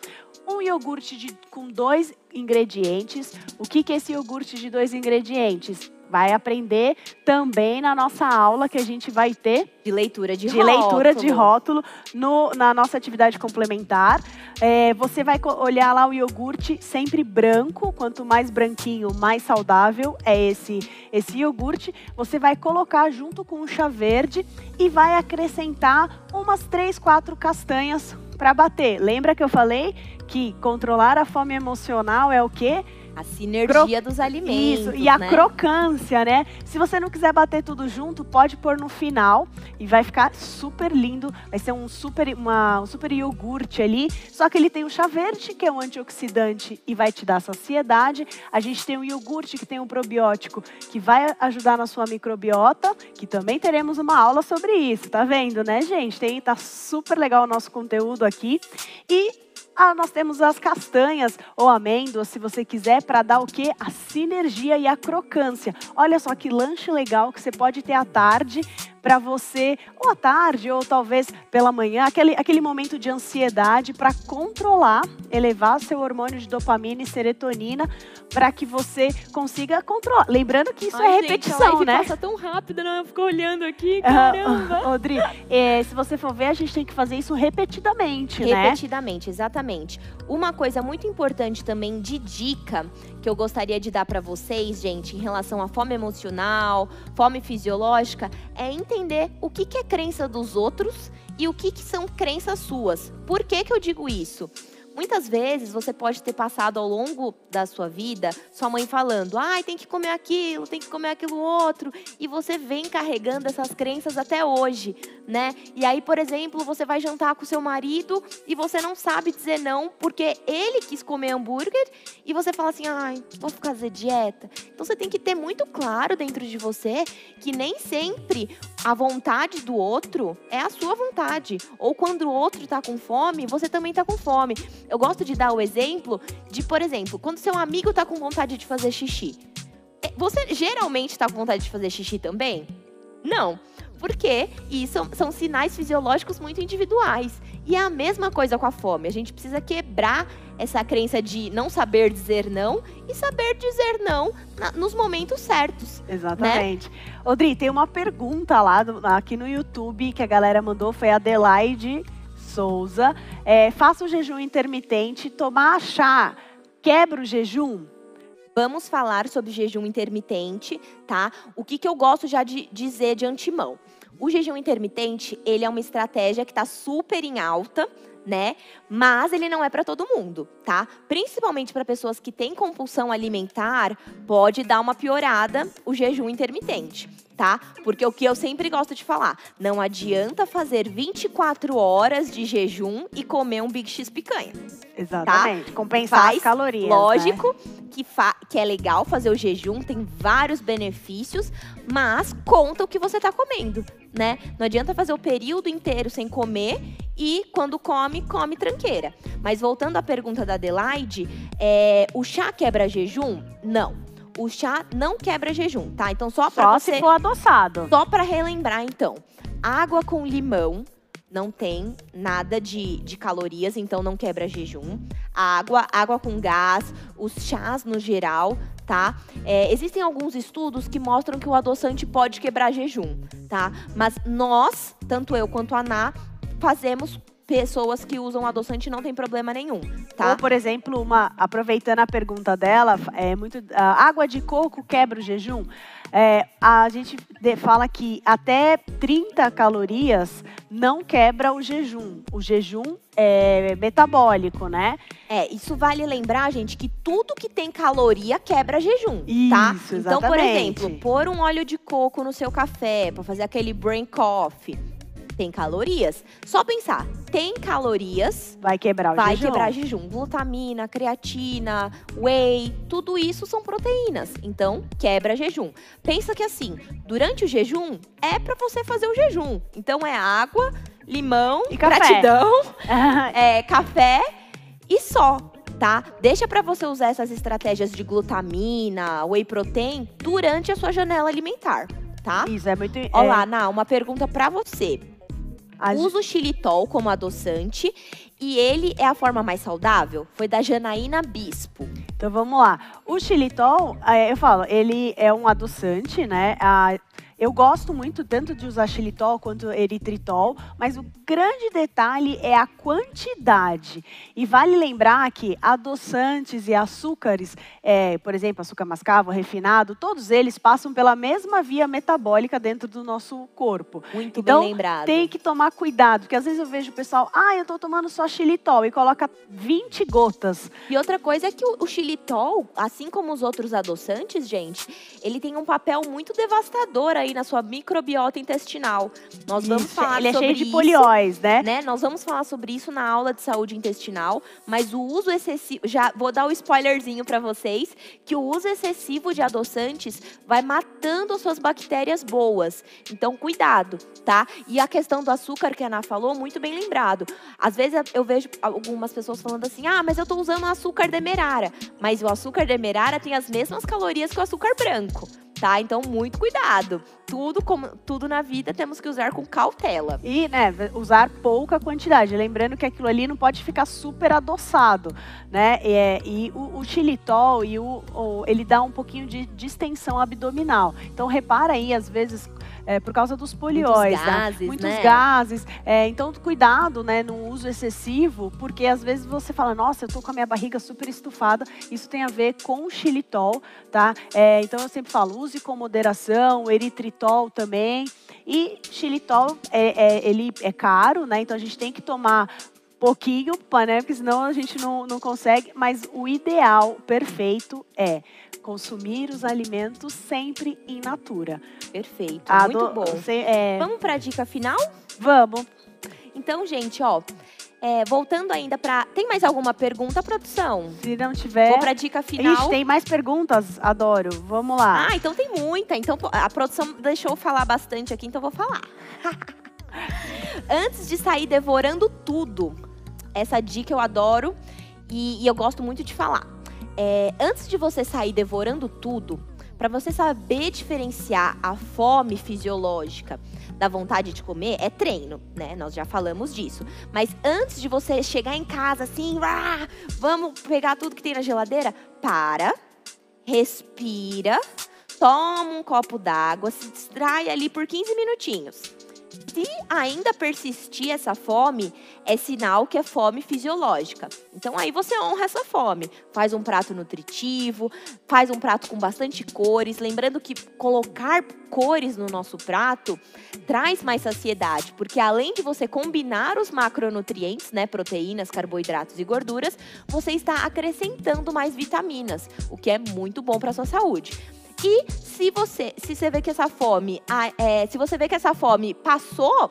Um iogurte de, com dois ingredientes. O que, que é esse iogurte de dois ingredientes? Vai aprender também na nossa aula que a gente vai ter de leitura de, de rótulo. leitura de rótulo no, na nossa atividade complementar. É, você vai olhar lá o iogurte sempre branco, quanto mais branquinho, mais saudável é esse esse iogurte. Você vai colocar junto com o chá verde e vai acrescentar umas três, quatro castanhas para bater. Lembra que eu falei que controlar a fome emocional é o quê? A sinergia Cro... dos alimentos. Isso, e a né? crocância, né? Se você não quiser bater tudo junto, pode pôr no final e vai ficar super lindo. Vai ser um super, uma, um super iogurte ali. Só que ele tem o chá verde, que é um antioxidante e vai te dar saciedade. A gente tem o iogurte, que tem um probiótico, que vai ajudar na sua microbiota, que também teremos uma aula sobre isso, tá vendo, né, gente? Tem, tá super legal o nosso conteúdo aqui. E ah, nós temos as castanhas ou amêndoas, se você quiser, para dar o quê? A sinergia e a crocância. Olha só que lanche legal que você pode ter à tarde para você, ou à tarde, ou talvez pela manhã, aquele, aquele momento de ansiedade para controlar, elevar seu hormônio de dopamina e serotonina para que você consiga controlar. Lembrando que isso Ai, é repetição, gente, a né? passa tão rápido, não? Eu fico olhando aqui, caramba. Uh, é, se você for ver, a gente tem que fazer isso repetidamente, né? Repetidamente, exatamente. Uma coisa muito importante também de dica que eu gostaria de dar para vocês, gente, em relação à fome emocional, fome fisiológica, é entender o que, que é crença dos outros e o que, que são crenças suas. Por que, que eu digo isso? Muitas vezes você pode ter passado ao longo da sua vida sua mãe falando: ai, tem que comer aquilo, tem que comer aquilo outro. E você vem carregando essas crenças até hoje, né? E aí, por exemplo, você vai jantar com seu marido e você não sabe dizer não porque ele quis comer hambúrguer e você fala assim: ai, vou fazer dieta. Então você tem que ter muito claro dentro de você que nem sempre a vontade do outro é a sua vontade. Ou quando o outro está com fome, você também está com fome. Eu gosto de dar o exemplo de, por exemplo, quando seu amigo está com vontade de fazer xixi. É, você geralmente está com vontade de fazer xixi também? Não. Porque isso são, sinais fisiológicos muito individuais. E é a mesma coisa com a fome. A gente precisa quebrar essa crença de não saber dizer não e saber dizer não na, nos momentos certos. Né? Exatamente. Né? Odri, tem uma pergunta lá do, aqui no YouTube que a galera mandou, foi a Adelaide Souza. É, faça o jejum intermitente, tomar chá quebra o jejum? Vamos falar sobre jejum intermitente, tá? O que, que eu gosto já de dizer de antemão? O jejum intermitente, ele é uma estratégia que está super em alta, né? Mas ele não é para todo mundo, tá? Principalmente para pessoas que têm compulsão alimentar, pode dar uma piorada o jejum intermitente tá? Porque o que eu sempre gosto de falar, não adianta fazer 24 horas de jejum e comer um Big X picanha. Exatamente. Tá? Compensar Faz, as calorias. Lógico né? que, que é legal fazer o jejum, tem vários benefícios, mas conta o que você está comendo, né? Não adianta fazer o período inteiro sem comer e quando come, come tranqueira. Mas voltando à pergunta da Adelaide, é, o chá quebra jejum? Não o chá não quebra jejum, tá? Então só para você se for adoçado. Só para relembrar então. Água com limão não tem nada de, de calorias, então não quebra jejum. Água, água com gás, os chás no geral, tá? É, existem alguns estudos que mostram que o adoçante pode quebrar jejum, tá? Mas nós, tanto eu quanto a Ana, fazemos pessoas que usam adoçante não tem problema nenhum, tá? Ou, por exemplo, uma, aproveitando a pergunta dela, é muito, a água de coco quebra o jejum? É, a gente fala que até 30 calorias não quebra o jejum. O jejum é metabólico, né? É, isso vale lembrar, gente, que tudo que tem caloria quebra jejum, tá? Isso, Então, por exatamente. exemplo, pôr um óleo de coco no seu café para fazer aquele brain coffee, tem calorias. Só pensar, tem calorias, Vai quebrar o vai jejum. quebrar jejum. Glutamina, creatina, whey, tudo isso são proteínas. Então, quebra jejum. Pensa que assim, durante o jejum é para você fazer o jejum. Então é água, limão, E café. gratidão, *laughs* é, café e só, tá? Deixa pra você usar essas estratégias de glutamina, whey protein durante a sua janela alimentar, tá? Isso é muito. Olá, Ná, uma pergunta pra você. A gente- Usa o xilitol como adoçante e ele é a forma mais saudável? Foi da Janaína Bispo. Então vamos lá. O xilitol, é, eu falo, ele é um adoçante, né? Ah, eu gosto muito tanto de usar xilitol quanto eritritol, mas o grande detalhe é a quantidade. E vale lembrar que adoçantes e açúcares, é, por exemplo, açúcar mascavo, refinado, todos eles passam pela mesma via metabólica dentro do nosso corpo. Muito Então, bem lembrado. Tem que tomar cuidado, porque às vezes eu vejo o pessoal, ah, eu tô tomando só xilitol e coloca 20 gotas. E outra coisa é que o, o xilitol, assim como os outros adoçantes, gente, ele tem um papel muito devastador aí na sua microbiota intestinal. Nós vamos Isso, falar ele é sobre cheio de isso, polióis, né? né? Nós vamos falar sobre isso na aula de saúde intestinal, mas o uso excessivo, já vou dar o spoilerzinho para vocês, que o uso excessivo de adoçantes vai matando as suas bactérias boas. Então, cuidado, tá? E a questão do açúcar que a Ana falou, muito bem lembrado. Às vezes eu vejo algumas pessoas falando assim: "Ah, mas eu tô usando açúcar demerara". Mas o açúcar demerara tem as mesmas calorias que o açúcar branco, tá? Então, muito cuidado. Tudo como tudo na vida temos que usar com cautela. E, né, usar pouca quantidade. Lembrando que aquilo ali não pode ficar super adoçado, né? E, é- e o, o xilitol, e o, o- ele dá um pouquinho de distensão abdominal. Então, repara aí, às vezes, é, por causa dos polióis, Muitos né? gases, muitos né? gases. É, então, cuidado, né, no uso excessivo, porque às vezes você fala, nossa, eu tô com a minha barriga super estufada. Isso tem a ver com o xilitol, tá? É, então, eu sempre falo, use com moderação, eritritol também. E xilitol, é, é- ele é caro, né? Então, a gente tem que tomar pouquinho, né? Porque senão a gente não, não consegue. Mas o ideal, perfeito, é consumir os alimentos sempre in natura. Perfeito, A muito do- bom. se- é, Vamos para a dica final? vamos. Então, gente, ó, é, voltando ainda para. Tem mais alguma pergunta, produção? Se não tiver. Vou para dica final. Ixi, tem mais perguntas, adoro. Vamos lá. Ah, então tem muita. Então a produção deixou eu falar bastante aqui, então eu vou falar. *laughs* Antes de sair devorando tudo, essa dica eu adoro e, e eu gosto muito de falar. É, antes de você sair devorando tudo, para você saber diferenciar a fome fisiológica da vontade de comer, é treino, né? Nós já falamos disso. Mas antes de você chegar em casa assim, "Ah, vamos pegar tudo que tem na geladeira, para, respira, toma um copo d'água, se distrai ali por 15 minutinhos. Se ainda persistir essa fome, é sinal que é fome fisiológica. Então aí você honra essa fome. Faz um prato nutritivo, faz um prato com bastante cores. Lembrando que colocar cores no nosso prato traz mais saciedade, porque além de você combinar os macronutrientes, né, proteínas, carboidratos e gorduras, você está acrescentando mais vitaminas, o que é muito bom para sua saúde. E se você, se você vê que essa fome, é, se você vê que essa fome passou,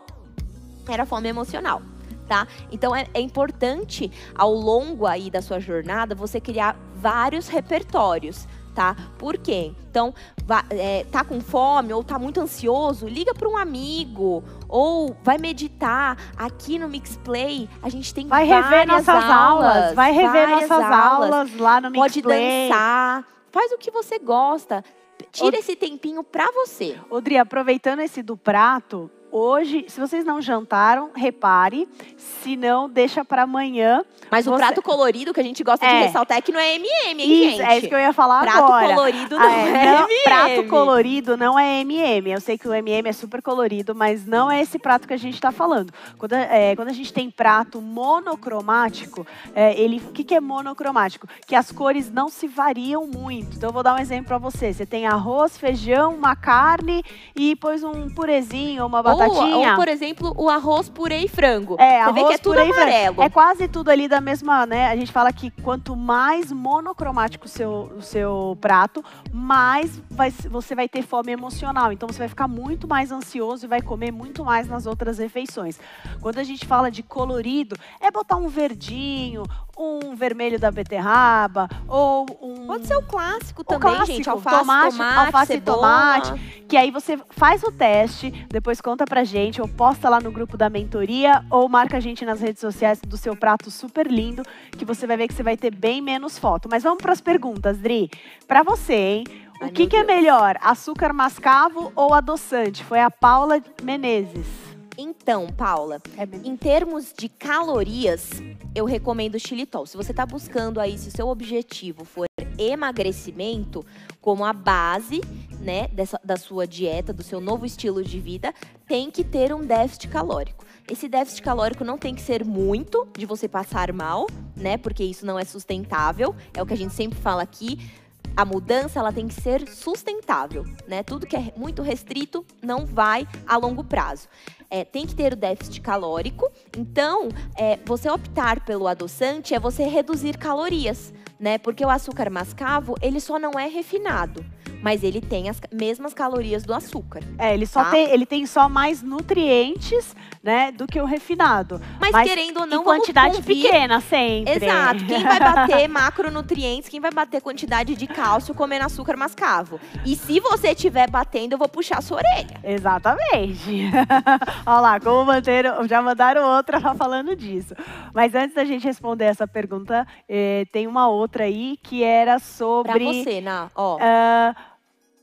era fome emocional, tá? Então é, é importante ao longo aí da sua jornada você criar vários repertórios, tá? Por quê? Então, va- é, tá com fome ou tá muito ansioso, liga para um amigo ou vai meditar. Aqui no Mixplay a gente tem Vai rever várias nossas aulas. Vai rever nossas aulas, lá no Pode Mixplay. dançar, faz o que você gosta. Tira esse tempinho pra você. Odri, aproveitando esse do prato, hoje, se vocês não jantaram, repare. Se não, deixa para amanhã. Mas o Você- prato colorido que a gente gosta É. de ressaltar é que não é MM, hein, Isso, gente? é isso que eu ia falar prato agora. colorido não Ah, é, é, não, MM. prato colorido não é MM. Eu sei que o MM é super colorido, mas não é esse prato que a gente está falando. Quando, é, quando a gente tem prato monocromático, é, ele, o que, que é monocromático? Que as cores não se variam muito. Então, eu vou dar um exemplo para você. Você tem arroz, feijão, uma carne e depois um purezinho, uma Ou, batatinha. ou, por exemplo, o arroz purê e frango. É, Você vê arroz, que é tudo purê e frango. amarelo. É quase tudo ali da mesma, né? A gente fala que quanto mais monocromático o seu, o seu prato, mais vai, você vai ter fome emocional. Então você vai ficar muito mais ansioso e vai comer muito mais nas outras refeições. Quando a gente fala de colorido, é botar um verdinho, um vermelho da beterraba, ou um. Pode ser o clássico O também, clássico, gente. Alface, tomate, tomate, alface e tomate. Que aí você faz o teste, depois conta pra gente, ou posta lá no grupo da mentoria, ou marca a gente nas redes sociais do seu prato super lindo, que você vai ver que você vai ter bem menos foto. Mas vamos pras perguntas, Dri. Pra você, hein? O Ai, que, que é melhor, açúcar mascavo ou adoçante? Foi a Paula Menezes. Então, Paula, É em termos de calorias, eu recomendo o xilitol. Se você está buscando aí, se o seu objetivo for emagrecimento, como a base, né, dessa, da sua dieta, do seu novo estilo de vida, tem que ter um déficit calórico. Esse déficit calórico não tem que ser muito de você passar mal, né? Porque isso não é sustentável. É o que a gente sempre fala aqui. A mudança ela tem que ser sustentável, né? Tudo que é muito restrito não vai a longo prazo. É, tem que ter o déficit calórico. Então, é, você optar pelo adoçante é você reduzir calorias, né? Porque o açúcar mascavo ele só não é refinado, mas ele tem as mesmas calorias do açúcar. É, ele só Tá. tem, ele tem só mais nutrientes, né, do que o refinado. Mas, Mas querendo ou em não, vamos quantidade convir- pequena sempre. Exato. Quem vai *laughs* bater macronutrientes, quem vai bater quantidade de cálcio comendo açúcar mascavo? E se você estiver batendo, eu vou puxar a sua orelha. Exatamente. *laughs* Olha lá, como manter. Já mandaram outra falando disso. Mas antes da gente responder essa pergunta, eh, tem uma outra aí que era Pra sobre. você, Ná, ó, ah,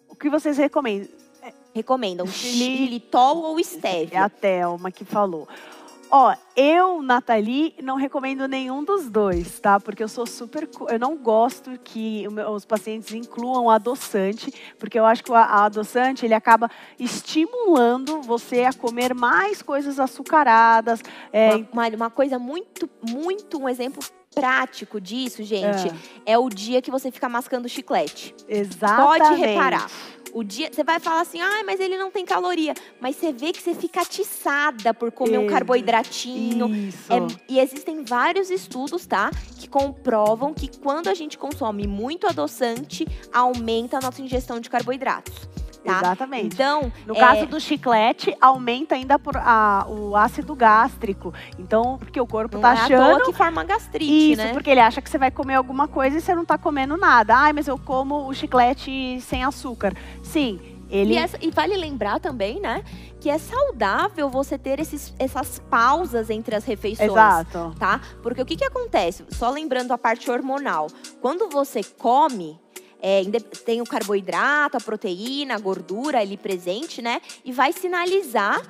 o que vocês recomendam? recomendam Xili- xilitol ou É stevia. a Thelma que falou. Ó, eu, Nathalie, não recomendo nenhum dos dois, tá? Porque eu sou super. Eu não gosto que os pacientes incluam adoçante, porque eu acho que o adoçante ele acaba estimulando você a comer mais coisas açucaradas. é, Uma, uma- coisa muito, muito, um exemplo prático disso, gente, Ah. é o dia que você fica mascando chiclete. exatamente. Pode reparar. O dia, você vai falar assim, ah, mas ele não tem caloria. Mas você vê que você fica atiçada por comer um Ex- carboidratinho. Isso. É- e existem vários estudos, tá? Que comprovam que quando a gente consome muito adoçante, aumenta a nossa ingestão de carboidratos. Tá? Exatamente. Então, No é, caso do chiclete, aumenta ainda por- a- o ácido gástrico. Então, porque o corpo não tá é à achando toa que forma gastrite, Isso, né? porque ele acha que você vai comer alguma coisa e você não tá comendo nada. Ai, mas eu como o chiclete sem açúcar. Sim, ele. E, essa- e vale lembrar também, né, que é saudável você ter esses, essas pausas entre as refeições. Exato. Tá? Porque o que, que acontece? Só lembrando a parte hormonal. Quando você come, é, tem o carboidrato, a proteína, a gordura ali presente, né? E vai sinalizar.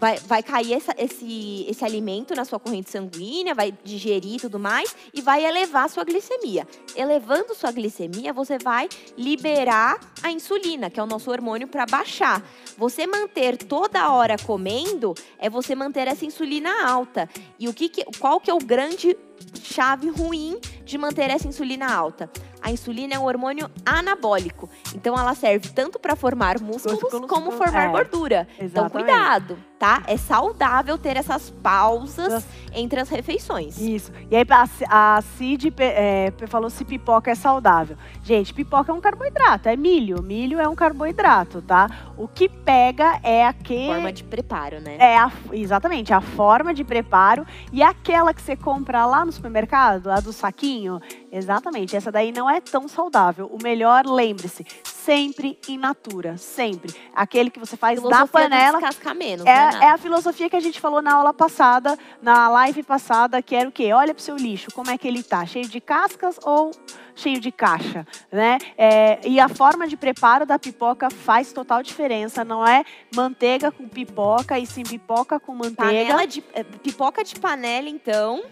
Vai, vai cair essa- esse, esse alimento na sua corrente sanguínea, vai digerir e tudo mais, e vai elevar a sua glicemia. Elevando sua glicemia, você vai liberar a insulina, que é o nosso hormônio, para baixar. Você manter toda hora comendo é você manter essa insulina alta. E o que que- qual que é o grande chave ruim de manter essa insulina alta? A insulina é um hormônio anabólico. Então ela serve tanto para formar músculos Músculos, como formar é. gordura. Então Exatamente. cuidado, tá? É saudável ter essas pausas entre as refeições. Isso. E aí a, a Cid é, falou se pipoca é saudável. Gente, pipoca é um carboidrato, é milho. Milho é um carboidrato, tá? O que pega é aquele. Forma de preparo, né? É a- exatamente, a forma de preparo e aquela que você compra lá no supermercado, a do saquinho, exatamente, essa daí não é tão saudável. O melhor, lembre-se, sempre in natura, sempre. Aquele que você faz da Filosofia do panela. descascar menos, É, né, é a filosofia que a gente falou na aula passada, na live passada, que era o quê? Olha para o seu lixo, como é que ele tá? Cheio de cascas ou cheio de caixa, né? É, e a forma de preparo da pipoca faz total diferença. Não é manteiga com pipoca e sim pipoca com manteiga. Panela de, é, pipoca de panela, então.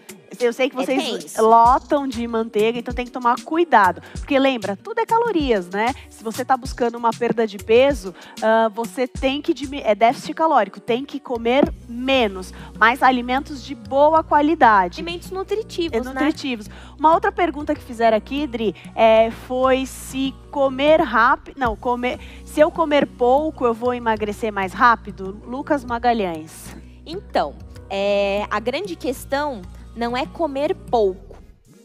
Eu sei que É vocês tenso. lotam de manteiga, então tem que tomar cuidado. Porque lembra, tudo é calorias, né? Se você está buscando uma perda de peso, ah, você tem que é déficit calórico, tem que comer menos, mais alimentos de boa qualidade. Alimentos nutritivos, É, né? nutritivos. Uma outra pergunta que fizeram aqui, Dri, é, foi se comer rápido. Não, comer. Se eu comer pouco, eu vou emagrecer mais rápido? Lucas Magalhães. Então, é, a grande questão não é comer pouco,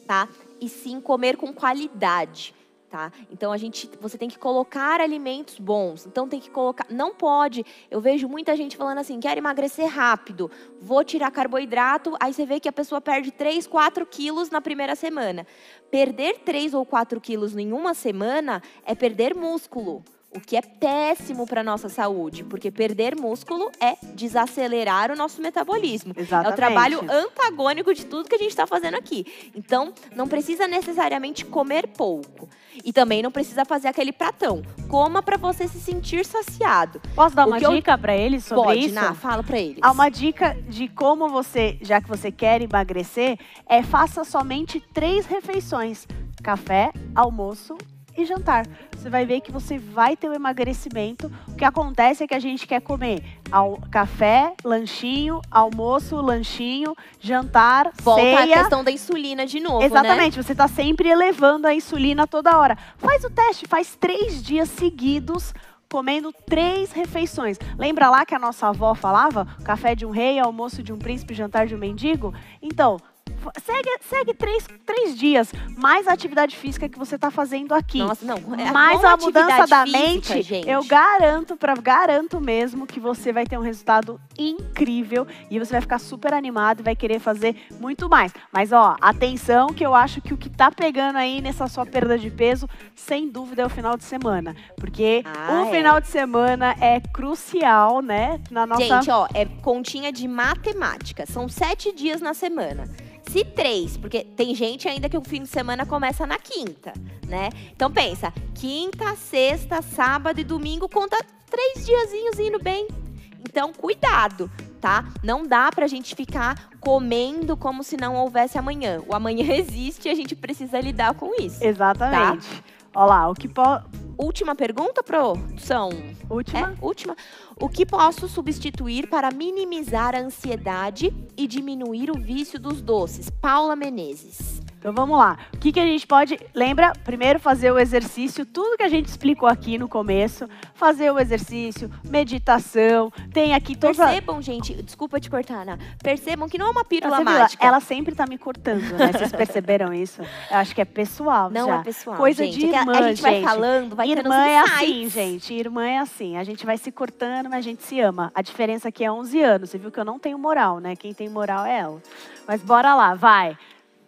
tá? E sim comer com qualidade. Tá? Então a gente, você tem que colocar alimentos bons. Então tem que colocar, não pode. Eu vejo muita gente falando assim, quero emagrecer rápido, vou tirar carboidrato. Aí você vê que a pessoa perde 3, 4 quilos na primeira semana. Perder 3 ou 4 quilos em uma semana é perder músculo. O que é péssimo para nossa saúde, porque perder músculo é desacelerar o nosso metabolismo. Exatamente. É o trabalho antagônico de tudo que a gente está fazendo aqui. Então, não precisa necessariamente comer pouco. E também não precisa fazer aquele pratão. Coma para você se sentir saciado. Posso dar O uma que eu- dica para eles sobre Pode, isso? Ná, fala para eles. Há uma dica de como você, já que você quer emagrecer, é faça somente três refeições: café, almoço e jantar. Você vai ver que você vai ter o emagrecimento. O que acontece é que a gente quer comer ao café, lanchinho, almoço, lanchinho, jantar, Volta à ceia. questão da insulina de novo, né? Exatamente, você está sempre elevando a insulina toda hora. Faz o teste, faz três dias seguidos comendo três refeições. Lembra lá que a nossa avó falava? Café de um rei, almoço de um príncipe, jantar de um mendigo? Então, segue, segue três, três dias, mais a atividade física que você está fazendo aqui. Nossa, não. é- Mais a mudança atividade da física, mente, gente. eu garanto, para garanto mesmo que você vai ter um resultado incrível e você vai ficar super animado e vai querer fazer muito mais. Mas ó, atenção que eu acho que o que tá pegando aí nessa sua perda de peso, sem dúvida é o final de semana, porque Ah, o é. final de semana é crucial, né, na nossa Gente, ó, é continha de matemática. São sete dias na semana. Se três, porque tem gente ainda que o fim de semana começa na quinta, né? Então pensa, quinta, sexta, sábado e domingo, conta três diazinhos indo bem. Então, cuidado, tá? Não dá pra gente ficar comendo como se não houvesse amanhã. O amanhã *laughs* existe e a gente precisa lidar com isso. Exatamente. Ó lá, o que po... Última pergunta, produção. última É, última. O que posso substituir para minimizar a ansiedade e diminuir o vício dos doces? Paula Menezes. Então vamos lá. O que, que a gente pode. Lembra, primeiro fazer o exercício, tudo que a gente explicou aqui no começo. Fazer o exercício, meditação. Tem aqui todas as. Percebam, gente, desculpa te cortar, Ana. Percebam que não é uma pílula mágica. Ela sempre tá me cortando, né? Vocês *laughs* perceberam isso? Eu acho que é pessoal não já. é pessoal. Coisa gente. de É a- irmã, A gente vai gente. falando, vai Irmã é assim, gente. Irmã é assim. A gente vai se cortando, mas a gente se ama. A diferença aqui é 11 anos. Você viu que eu não tenho moral, né? Quem tem moral é ela. Mas bora lá, vai.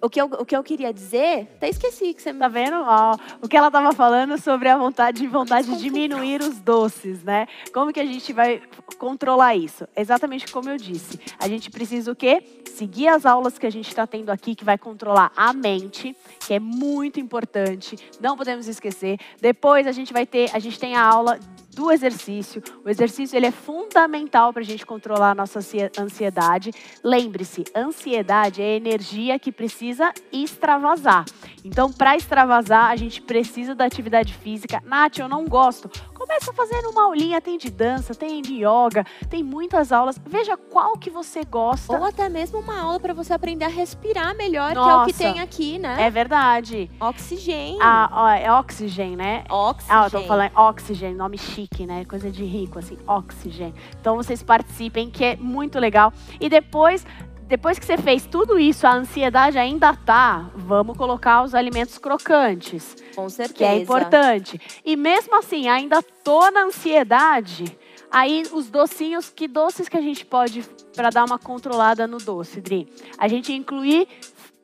O que, eu, o que eu queria dizer, até esqueci que você me Tá vendo? Ó, o que ela tava falando sobre a vontade, vontade de diminuir os doces, né? Como que a gente vai controlar isso? Exatamente como eu disse. A gente precisa o quê? Seguir as aulas que a gente está tendo aqui, que vai controlar a mente, que é muito importante. Não podemos esquecer. Depois a gente vai ter, a gente tem a aula do exercício. O exercício ele é fundamental para a gente controlar a nossa ansie- ansiedade. Lembre-se, ansiedade é energia que precisa extravasar. Então, para extravasar, a gente precisa da atividade física. Nath, eu não gosto. Começa fazendo uma aulinha, tem de dança, tem de yoga, tem muitas aulas. Veja qual que você gosta. Ou até mesmo uma aula para você aprender a respirar melhor, que é o que Nossa. tem aqui, né? É verdade. Oxigênio. Ah, ó, é oxigênio, né? Oxigênio. Ah, eu tô falando oxigênio, nome chique, né? Coisa de rico, assim, oxigênio. Então vocês participem, que é muito legal. E depois, depois que você fez tudo isso, a ansiedade ainda tá, vamos colocar os alimentos crocantes, Com certeza. que é importante. E mesmo assim, ainda tô na ansiedade, aí os docinhos, que doces que a gente pode, para dar uma controlada no doce, Dri? A gente incluir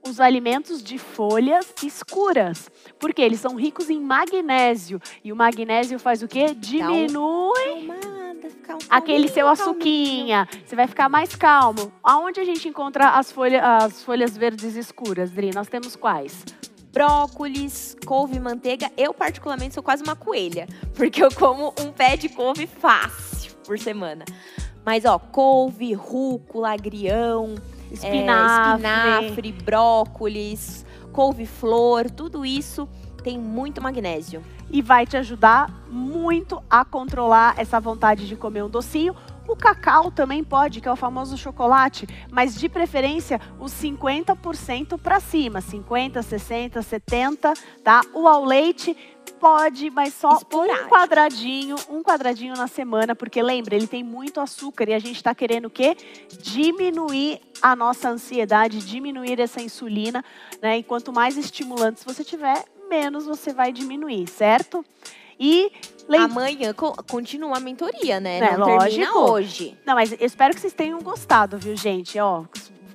os alimentos de folhas escuras, porque eles são ricos em magnésio. E o magnésio faz o quê? Diminui aquele seu açuquinha, você vai ficar mais calmo. Aonde a gente encontra as, folha, as folhas verdes escuras, Dri? Nós temos quais? brócolis, couve manteiga. Eu, particularmente, sou quase uma coelha, *laughs* porque eu como um pé de couve fácil por semana. Mas, ó, couve, rúcula, agrião, é, Espinafre. espinafre, brócolis, couve-flor, tudo isso tem muito magnésio. E vai te ajudar muito a controlar essa vontade de comer um docinho. O cacau também pode, que é o famoso chocolate, mas de preferência os 50% para cima, 50, 60, 70, tá? O ao leite pode, mas só um Esporádico. quadradinho, um quadradinho na semana, porque lembra, ele tem muito açúcar e a gente está querendo o quê? Diminuir a nossa ansiedade, diminuir essa insulina, né? E quanto mais estimulantes você tiver, menos você vai diminuir, certo? E Amanhã co- continua a mentoria, né? É, Não termina lógico. hoje. Não, mas eu espero que vocês tenham gostado, viu, gente? Ó,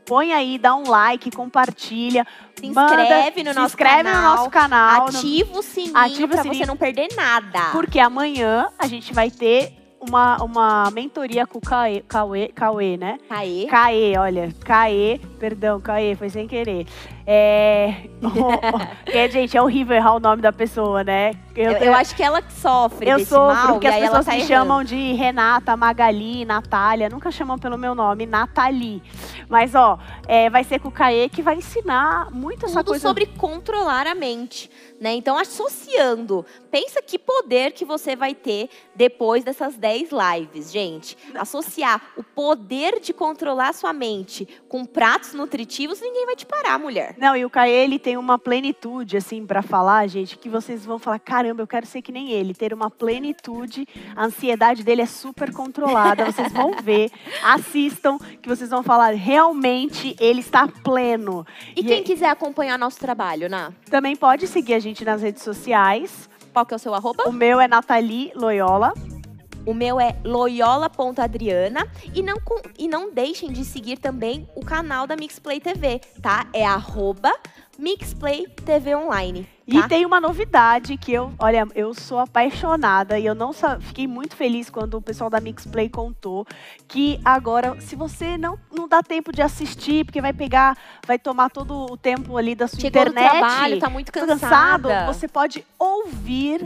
põe aí, dá um like, compartilha. Se manda- inscreve no se nosso inscreve canal. no nosso canal. no- Ativa o sininho Ativa o pra sininho. você não perder nada. Porque amanhã a gente vai ter uma, uma mentoria com o Cauê, Cauê, Cauê, né? Caê. Caê, olha, Caê, perdão, Caê, foi sem querer. É, *laughs* que, gente, é horrível errar o nome da pessoa, né? Eu, eu acho que ela que sofre eu sofro mal porque as pessoas tá me errando. chamam de Renata, Magali, Natália, nunca chamam pelo meu nome, Nathalie. Mas, ó, é, vai ser com o Caê que vai ensinar muito essa tudo coisa. sobre controlar a mente, né? Então, associando, pensa que poder que você vai ter depois dessas 10 lives, gente. Associar o poder de controlar a sua mente com pratos nutritivos, ninguém vai te parar, mulher. Não, e o Caê, ele tem uma plenitude, assim, pra falar, gente, que vocês vão falar, caramba, eu quero ser que nem ele, ter uma plenitude, a ansiedade dele é super controlada, vocês vão *laughs* ver, assistam, que vocês vão falar, realmente, ele está pleno. E, quem quiser acompanhar nosso trabalho, Ná? Também pode seguir a gente nas redes sociais, Qual que é o seu arroba? o meu é Nathalie Loyola, O meu é loyola.adriana. E não, com- e não deixem de seguir também o canal da Mixplay TV, tá? É arroba Mixplay TV Online. E tá? tem uma novidade que eu, olha, eu sou apaixonada e eu não fiquei muito feliz quando o pessoal da Mixplay contou que agora, se você não, não dá tempo de assistir, porque vai pegar, vai tomar todo o tempo ali da sua Chegou internet, do trabalho, tá muito cansada. cansado, você pode ouvir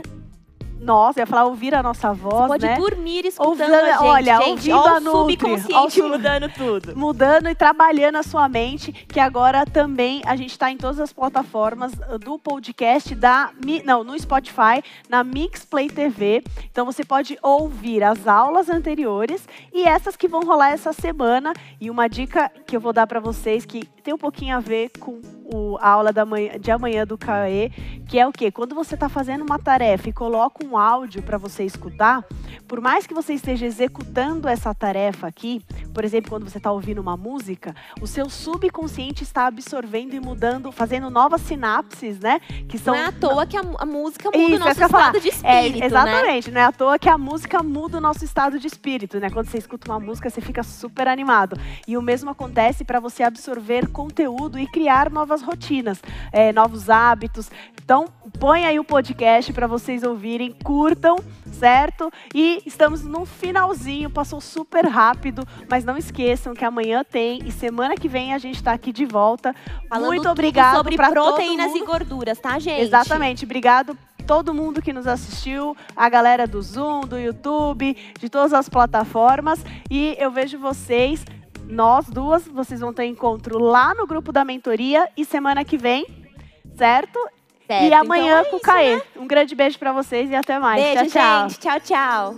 nós, ia falar ouvir a nossa voz, Pode né? dormir escutando Ouvindo- a gente. olha, gente, ouvindo a Nutri, subconsciente sub- mudando tudo. mudando e trabalhando a sua mente, que agora também a gente está em todas as plataformas uh, do podcast da não, no Spotify, na Mixplay TV. Então você pode ouvir as aulas anteriores e essas que vão rolar essa semana. E uma dica que eu vou dar para vocês que tem um pouquinho a ver com o- a aula da manhã, de amanhã do CAE, que é o quê? Quando você está fazendo uma tarefa e coloca um áudio para você escutar, por mais que você esteja executando essa tarefa aqui, por exemplo, quando você está ouvindo uma música, o seu subconsciente está absorvendo e mudando, fazendo novas sinapses, né? Que são Não é à toa que a, a música muda Isso, o é nosso ia falar. estado de é, espírito, né? exatamente, não é à toa que a música muda o nosso estado de espírito, né? Quando você escuta uma música, você fica super animado. E o mesmo acontece para você absorver conteúdo e criar novas rotinas, é, novos hábitos. Então, põe aí o podcast para vocês ouvirem, curtam, certo? E estamos no finalzinho, passou super rápido, mas não esqueçam que amanhã tem e semana que vem a gente está aqui de volta. Falando Muito obrigado sobre proteínas e gorduras, tá, gente? Exatamente. Obrigado todo mundo que nos assistiu, a galera do Zoom, do YouTube, de todas as plataformas. E eu vejo vocês, nós duas, vocês vão ter encontro lá no grupo da mentoria e semana que vem, certo? Certo, e então amanhã é com o isso, Caê. Um grande beijo pra vocês e até mais. Beijo, tchau, tchau. gente. Tchau, tchau.